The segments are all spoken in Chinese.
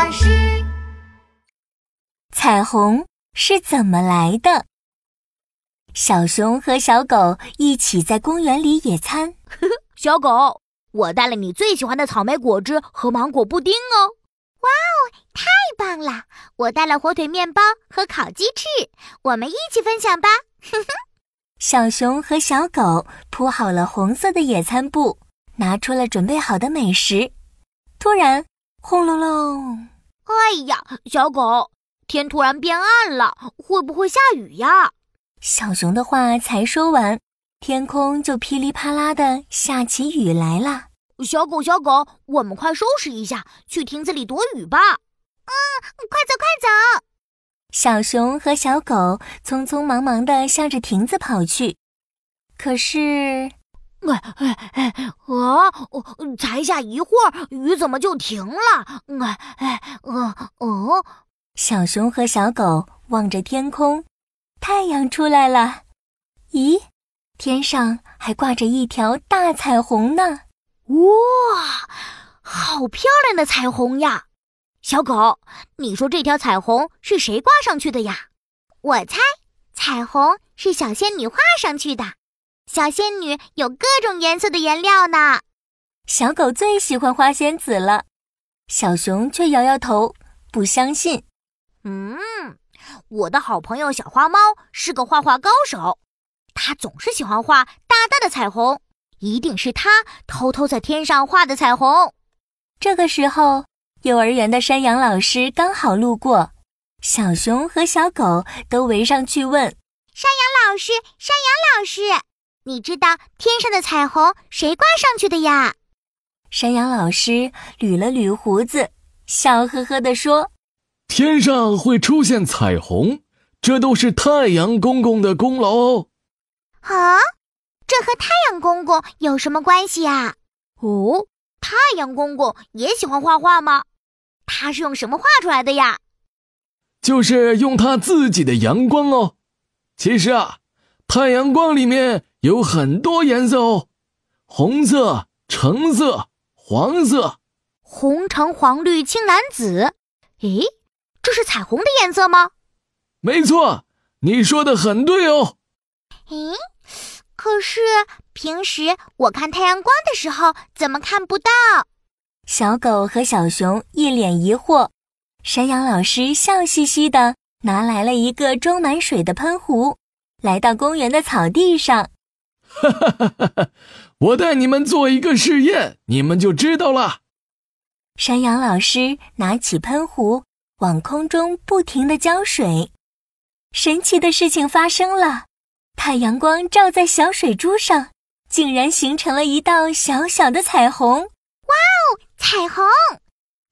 巴士。彩虹是怎么来的？小熊和小狗一起在公园里野餐。小狗，我带了你最喜欢的草莓果汁和芒果布丁哦。哇哦，太棒了！我带了火腿面包和烤鸡翅，我们一起分享吧。哼哼。小熊和小狗铺好了红色的野餐布，拿出了准备好的美食。突然，轰隆隆！哎呀，小狗，天突然变暗了，会不会下雨呀？小熊的话才说完，天空就噼里啪啦的下起雨来了。小狗，小狗，我们快收拾一下，去亭子里躲雨吧。嗯，快走，快走！小熊和小狗匆匆忙忙的向着亭子跑去，可是，哎哎哎，啊！才下一会儿，雨怎么就停了？哎哎，哦哦！小熊和小狗望着天空，太阳出来了。咦，天上还挂着一条大彩虹呢！哇，好漂亮的彩虹呀！小狗，你说这条彩虹是谁挂上去的呀？我猜，彩虹是小仙女画上去的。小仙女有各种颜色的颜料呢。小狗最喜欢花仙子了，小熊却摇摇头，不相信。嗯，我的好朋友小花猫是个画画高手，它总是喜欢画大大的彩虹，一定是它偷偷在天上画的彩虹。这个时候。幼儿园的山羊老师刚好路过，小熊和小狗都围上去问：“山羊老师，山羊老师，你知道天上的彩虹谁挂上去的呀？”山羊老师捋了捋胡子，笑呵呵地说：“天上会出现彩虹，这都是太阳公公的功劳哦。”啊，这和太阳公公有什么关系呀？哦，太阳公公也喜欢画画吗？他是用什么画出来的呀？就是用他自己的阳光哦。其实啊，太阳光里面有很多颜色哦，红色、橙色、黄色，红、橙、黄、绿、青、蓝、紫。咦，这是彩虹的颜色吗？没错，你说的很对哦。咦，可是平时我看太阳光的时候，怎么看不到？小狗和小熊一脸疑惑，山羊老师笑嘻嘻的拿来了一个装满水的喷壶，来到公园的草地上。哈哈哈哈哈！我带你们做一个试验，你们就知道了。山羊老师拿起喷壶，往空中不停的浇水。神奇的事情发生了，太阳光照在小水珠上，竟然形成了一道小小的彩虹。哇哦，彩虹！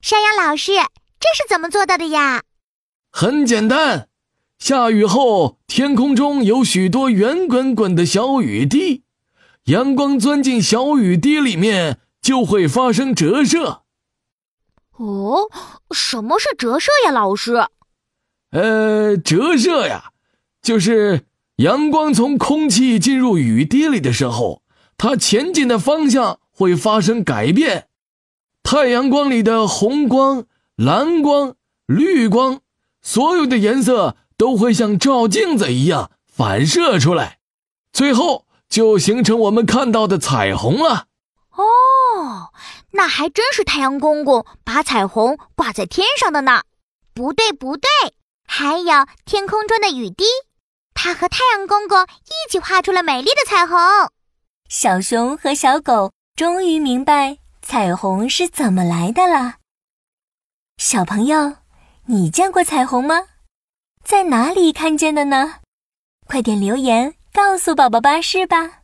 山羊老师，这是怎么做到的呀？很简单，下雨后，天空中有许多圆滚滚的小雨滴，阳光钻进小雨滴里面，就会发生折射。哦，什么是折射呀，老师？呃，折射呀，就是阳光从空气进入雨滴里的时候，它前进的方向会发生改变。太阳光里的红光、蓝光、绿光，所有的颜色都会像照镜子一样反射出来，最后就形成我们看到的彩虹了。哦，那还真是太阳公公把彩虹挂在天上的呢。不对，不对，还有天空中的雨滴，它和太阳公公一起画出了美丽的彩虹。小熊和小狗终于明白。彩虹是怎么来的了？小朋友，你见过彩虹吗？在哪里看见的呢？快点留言告诉宝宝巴士吧。